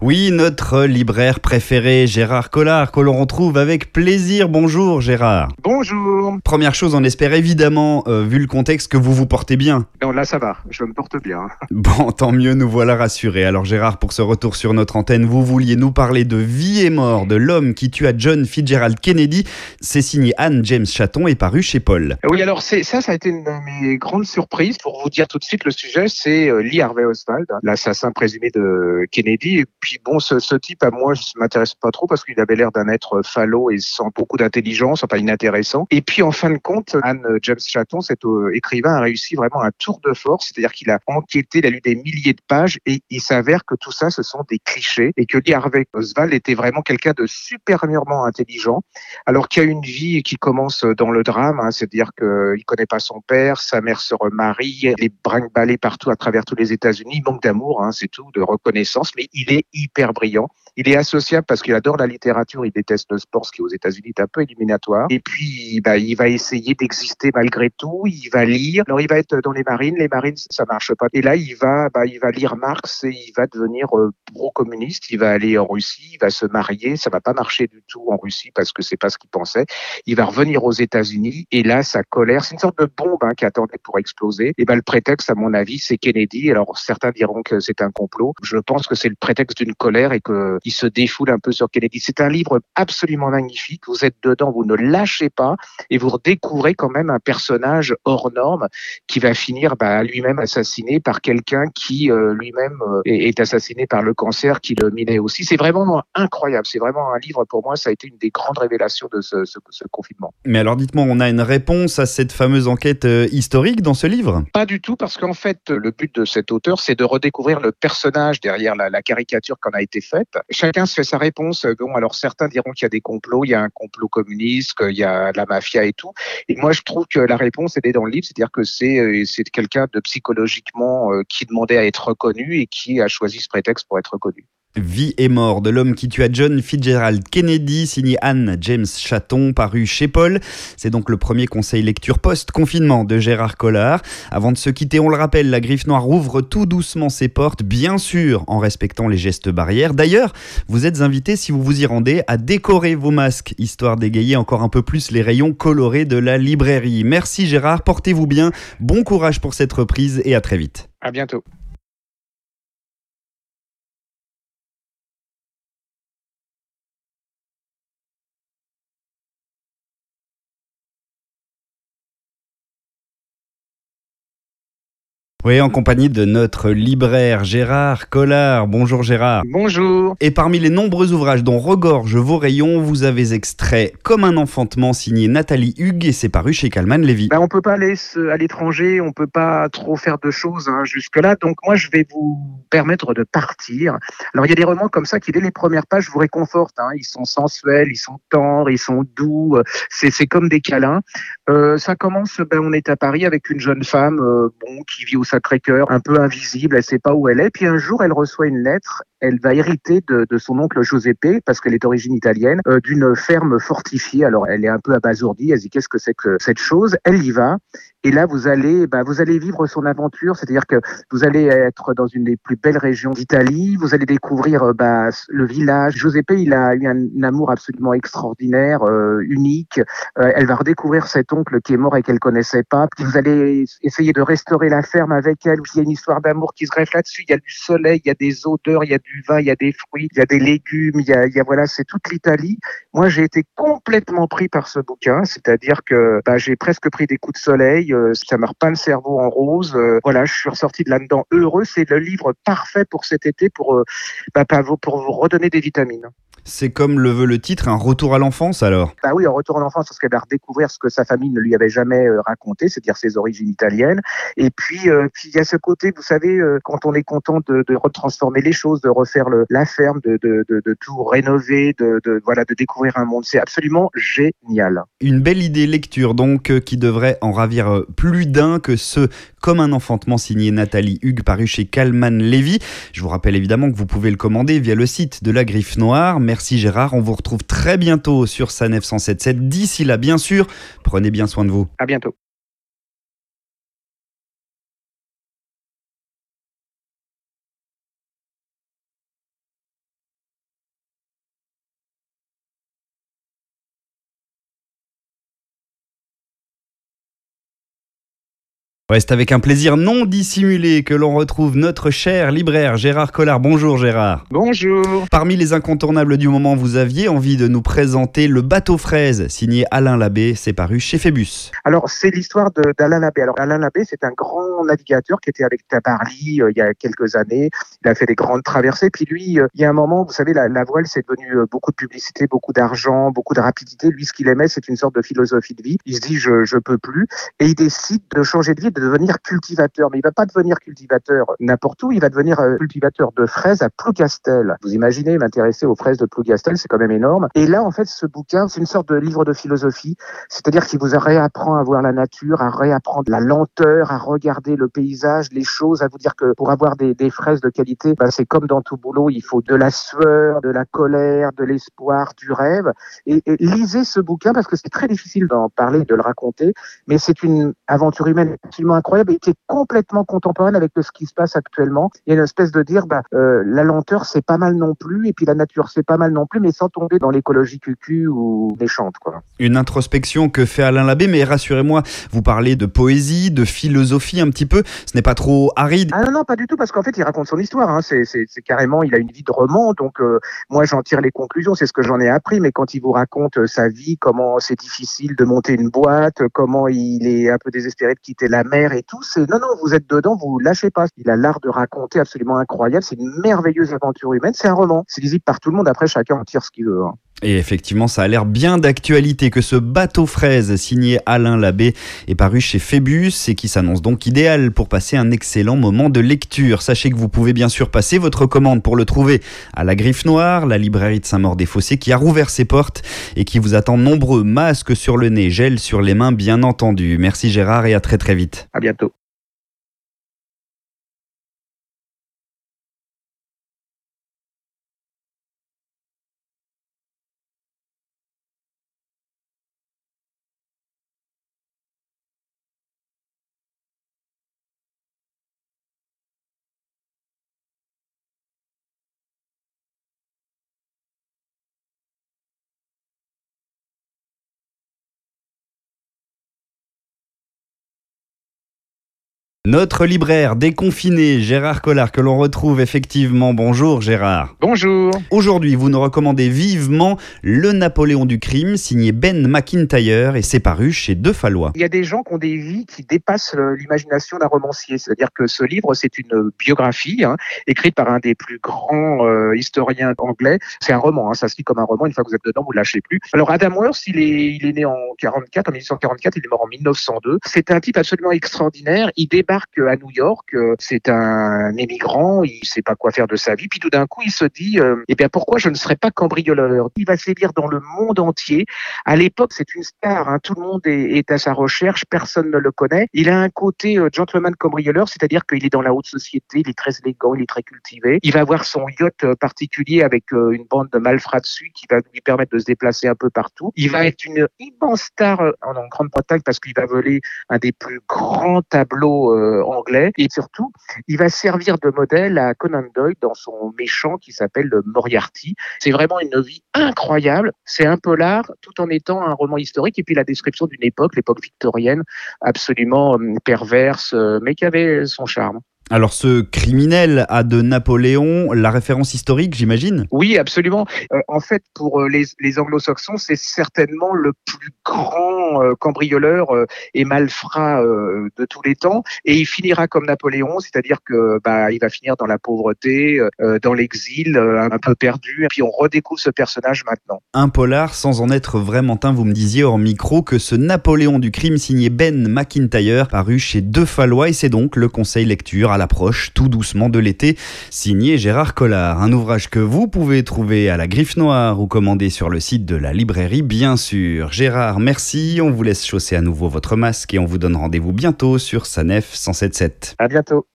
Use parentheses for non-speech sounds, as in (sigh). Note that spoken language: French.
Oui, notre libraire préféré, Gérard Collard, que l'on retrouve avec plaisir. Bonjour Gérard. Bonjour. Première chose, on espère évidemment, euh, vu le contexte, que vous vous portez bien. Non, là ça va, je me porte bien. (laughs) Bon, tant mieux, nous voilà rassurés. Alors Gérard, pour ce retour sur notre antenne, vous vouliez nous parler de Vie et mort de l'homme qui tua John Fitzgerald Kennedy. C'est signé Anne James Chaton et paru chez Paul. Oui, alors ça, ça a été une de mes grandes surprises. Pour vous dire tout de suite, le sujet, c'est euh, Lee Harvey Oswald, l'assassin présumé de Kennedy. Et puis bon, ce, ce type, à moi, je m'intéresse pas trop parce qu'il avait l'air d'un être falot et sans beaucoup d'intelligence, enfin inintéressant. Et puis en fin de compte, Anne James Chaton, cet euh, écrivain, a réussi vraiment un tour de force, c'est-à-dire qu'il a enquêté, il a lu des milliers de pages et il s'avère que tout ça, ce sont des clichés et que Lee Harvey Oswald était vraiment quelqu'un de supérieurement intelligent, alors qu'il a une vie qui commence dans le drame, hein, c'est-à-dire qu'il connaît pas son père, sa mère se remarie, il est brinque partout à travers tous les États-Unis, il manque d'amour, hein, c'est tout, de reconnaissance, mais il est hyper brillant. Il est associable parce qu'il adore la littérature, il déteste le sport, ce qui aux États-Unis est un peu éliminatoire. Et puis, bah, il va essayer d'exister malgré tout. Il va lire. Alors, il va être dans les marines. Les marines, ça marche pas. Et là, il va, bah, il va lire Marx et il va devenir euh, pro-communiste. Il va aller en Russie. Il va se marier. Ça va pas marcher du tout en Russie parce que c'est pas ce qu'il pensait. Il va revenir aux États-Unis et là, sa colère, c'est une sorte de bombe hein, qui attendait pour exploser. Et ben, le prétexte, à mon avis, c'est Kennedy. Alors, certains diront que c'est un complot. Je pense que c'est le prétexte d'une colère et que il se défoule un peu sur Kennedy. C'est un livre absolument magnifique. Vous êtes dedans, vous ne lâchez pas et vous redécouvrez quand même un personnage hors norme qui va finir bah, lui-même assassiné par quelqu'un qui euh, lui-même euh, est, assassiné par le cancer qui le minait aussi. C'est vraiment incroyable. C'est vraiment un livre pour moi. Ça a été une des grandes révélations de ce, ce, ce confinement. Mais alors dites-moi, on a une réponse à cette fameuse enquête euh, historique dans ce livre? Pas du tout, parce qu'en fait, le but de cet auteur, c'est de redécouvrir le personnage derrière la, la caricature qu'on a été faite. Chacun se fait sa réponse. Bon, alors certains diront qu'il y a des complots, il y a un complot communiste, qu'il y a la mafia et tout. Et moi, je trouve que la réponse, elle est dans le livre, c'est-à-dire que c'est euh, c'est quelqu'un de psychologiquement euh, qui demandait à être reconnu et qui a choisi ce prétexte pour être reconnu. Vie et mort de l'homme qui tua John Fitzgerald Kennedy, signé Anne James Chaton, paru chez Paul. C'est donc le premier conseil lecture post-confinement de Gérard Collard. Avant de se quitter, on le rappelle, la Griffe Noire ouvre tout doucement ses portes, bien sûr en respectant les gestes barrières. D'ailleurs, vous êtes invité, si vous vous y rendez, à décorer vos masques, histoire d'égayer encore un peu plus les rayons colorés de la librairie. Merci Gérard, portez-vous bien, bon courage pour cette reprise et à très vite. À bientôt. Oui, en compagnie de notre libraire Gérard Collard. Bonjour Gérard. Bonjour. Et parmi les nombreux ouvrages dont regorge vos rayons, vous avez extrait Comme un enfantement signé Nathalie Hugues et c'est paru chez Calman Lévy. Ben, on peut pas aller à l'étranger, on peut pas trop faire de choses hein, jusque-là. Donc moi, je vais vous permettre de partir. Alors il y a des romans comme ça qui, dès les premières pages, vous réconfortent. Hein. Ils sont sensuels, ils sont tendres, ils sont doux. C'est comme des câlins. Euh, ça commence, ben, on est à Paris avec une jeune femme euh, bon, qui vit au Un peu invisible, elle sait pas où elle est. Puis un jour, elle reçoit une lettre elle va hériter de, son oncle Giuseppe, parce qu'elle est d'origine italienne, euh, d'une ferme fortifiée. Alors, elle est un peu abasourdie. Elle dit qu'est-ce que c'est que cette chose? Elle y va. Et là, vous allez, bah, vous allez vivre son aventure. C'est-à-dire que vous allez être dans une des plus belles régions d'Italie. Vous allez découvrir euh, bah, le village. Giuseppe, il a eu un, amour absolument extraordinaire, euh, unique. elle va redécouvrir cet oncle qui est mort et qu'elle connaissait pas. Vous allez essayer de restaurer la ferme avec elle. Il y a une histoire d'amour qui se greffe là-dessus. Il y a du soleil, il y a des odeurs, il y a du vin, il y a des fruits, il y a des légumes, il y a, voilà, c'est toute l'Italie. Moi, j'ai été complètement pris par ce bouquin, c'est-à-dire que bah, j'ai presque pris des coups de soleil, euh, ça me repeint le cerveau en rose. Euh, voilà, je suis ressorti de là-dedans heureux. C'est le livre parfait pour cet été, pour euh, bah, pour vous redonner des vitamines. C'est comme le veut le titre, un retour à l'enfance alors? Bah oui, un retour à l'enfance parce qu'elle va redécouvrir ce que sa famille ne lui avait jamais euh, raconté, c'est-à-dire ses origines italiennes. Et puis, euh, puis il y a ce côté, vous savez, euh, quand on est content de, de retransformer les choses, de refaire le, la ferme, de, de, de tout rénover, de, voilà, de découvrir un monde, c'est absolument génial. Une belle idée lecture donc qui devrait en ravir plus d'un que ce comme un enfantement signé Nathalie Hugues paru chez Calman Lévy. Je vous rappelle évidemment que vous pouvez le commander via le site de la Griffe Noire. Merci Gérard, on vous retrouve très bientôt sur sa 977. D'ici là, bien sûr, prenez bien soin de vous. À bientôt. Ouais, c'est avec un plaisir non dissimulé que l'on retrouve notre cher libraire Gérard Collard. Bonjour Gérard. Bonjour. Parmi les incontournables du moment, vous aviez envie de nous présenter le bateau fraise signé Alain Labbé. C'est paru chez Phébus. Alors, c'est l'histoire d'Alain Labbé. Alors, Alain Labbé, c'est un grand navigateur qui était avec Tabarly euh, il y a quelques années. Il a fait des grandes traversées. Puis lui, euh, il y a un moment, vous savez, la, voile, c'est devenu euh, beaucoup de publicité, beaucoup d'argent, beaucoup de rapidité. Lui, ce qu'il aimait, c'est une sorte de philosophie de vie. Il se dit, je, je peux plus. Et il décide de changer de vie de devenir cultivateur. Mais il va pas devenir cultivateur n'importe où, il va devenir euh, cultivateur de fraises à Plougastel. Vous imaginez m'intéresser aux fraises de Plougastel, c'est quand même énorme. Et là, en fait, ce bouquin, c'est une sorte de livre de philosophie, c'est-à-dire qu'il vous réapprend à voir la nature, à réapprendre la lenteur, à regarder le paysage, les choses, à vous dire que pour avoir des, fraises de qualité, bah, c'est comme dans tout boulot, il faut de la sueur, de la colère, de l'espoir, du rêve. Et, et lisez ce bouquin parce que c'est très difficile d'en parler, de le raconter, mais c'est une aventure humaine absolument incroyable qui est complètement contemporaine avec ce qui se passe actuellement. Il y a une espèce de dire, bah, euh, la lenteur, c'est pas mal non plus, et puis la nature, c'est pas mal non plus, mais sans tomber dans l'écologie cucu ou méchante. Quoi. Une introspection que fait Alain Labbé, mais rassurez-moi, vous parlez de poésie, de philosophie un petit peu, ce n'est pas trop aride Ah non, non, pas du tout, parce qu'en fait, il raconte son histoire. Hein. C'est, carrément, il a une vie de roman, donc euh, moi, j'en tire les conclusions, c'est ce que j'en ai appris, mais quand il vous raconte euh, sa vie, comment c'est difficile de monter une boîte, comment il est un peu désespéré de quitter la mer et tout, c'est non, non, vous êtes dedans, vous lâchez pas. Il a l'art de raconter absolument incroyable. C'est une merveilleuse aventure humaine. C'est un roman. C'est lisible par tout le monde. Après, chacun en tire ce qu'il veut. Hein. Et effectivement, ça a l'air bien d'actualité que ce bateau fraise signé Alain Labbé est paru chez Phébus et qui s'annonce donc idéal pour passer un excellent moment de lecture. Sachez que vous pouvez bien sûr passer votre commande pour le trouver à la Griffe Noire, la librairie de Saint-Maur-des-Fossés qui a rouvert ses portes et qui vous attend nombreux masques sur le nez, gel sur les mains bien entendu. Merci Gérard et à très très vite. À bientôt. Notre libraire déconfiné, Gérard Collard, que l'on retrouve effectivement. Bonjour Gérard. Bonjour. Aujourd'hui, vous nous recommandez vivement Le Napoléon du crime, signé Ben McIntyre, et c'est paru chez De Fallois. Il y a des gens qui ont des vies qui dépassent l'imagination d'un romancier. C'est-à-dire que ce livre, c'est une biographie hein, écrite par un des plus grands euh, historiens anglais. C'est un roman, hein, ça se lit comme un roman. Une fois que vous êtes dedans, vous ne lâchez plus. Alors Adam Worth, il est, il est né en 44, en 1844, il est mort en 1902. C'est un type absolument extraordinaire. Il débarque à New York, euh, c'est un émigrant, il sait pas quoi faire de sa vie, puis tout d'un coup il se dit, euh, eh bien pourquoi je ne serais pas cambrioleur? Il va sévir dans le monde entier. À l'époque, c'est une star, hein. tout le monde est, à sa recherche, personne ne le connaît. Il a un côté euh, gentleman cambrioleur, c'est-à-dire qu'il est dans la haute société, il est très élégant, il est très cultivé. Il va avoir son yacht particulier avec une bande de malfrats dessus qui va lui permettre de se déplacer un peu partout. Il va être une immense star en Grande-Bretagne parce qu'il va voler un des plus grands tableaux euh, anglais. Et surtout, il va servir de modèle à Conan Doyle dans son méchant qui s'appelle Moriarty. C'est vraiment une vie incroyable. C'est un polar tout en étant un roman historique. Et puis la description d'une époque, l'époque victorienne, absolument euh, perverse, euh, mais qui avait son charme. Alors ce criminel a de Napoléon la référence historique, j'imagine? Oui, absolument. Euh, en fait, pour euh, les, les anglo-saxons, c'est certainement le plus grand euh, cambrioleur et malfrat de tous les temps. Et il finira comme Napoléon, c'est-à-dire que bah, il va finir dans la pauvreté, dans l'exil, un peu perdu. Et puis on redécouvre ce personnage maintenant. Un polar sans en être vraiment un. Vous me disiez hors micro que ce Napoléon du crime signé Ben McIntyre paru chez De Fallois et c'est donc le conseil lecture l'approche tout doucement de l'été, signé Gérard Collard. Un ouvrage que vous pouvez trouver à la Griffe Noire ou commander sur le site de la librairie, bien sûr. Gérard, merci. On vous laisse chausser à nouveau votre masque et on vous donne rendez-vous bientôt sur Sanef 177. À bientôt.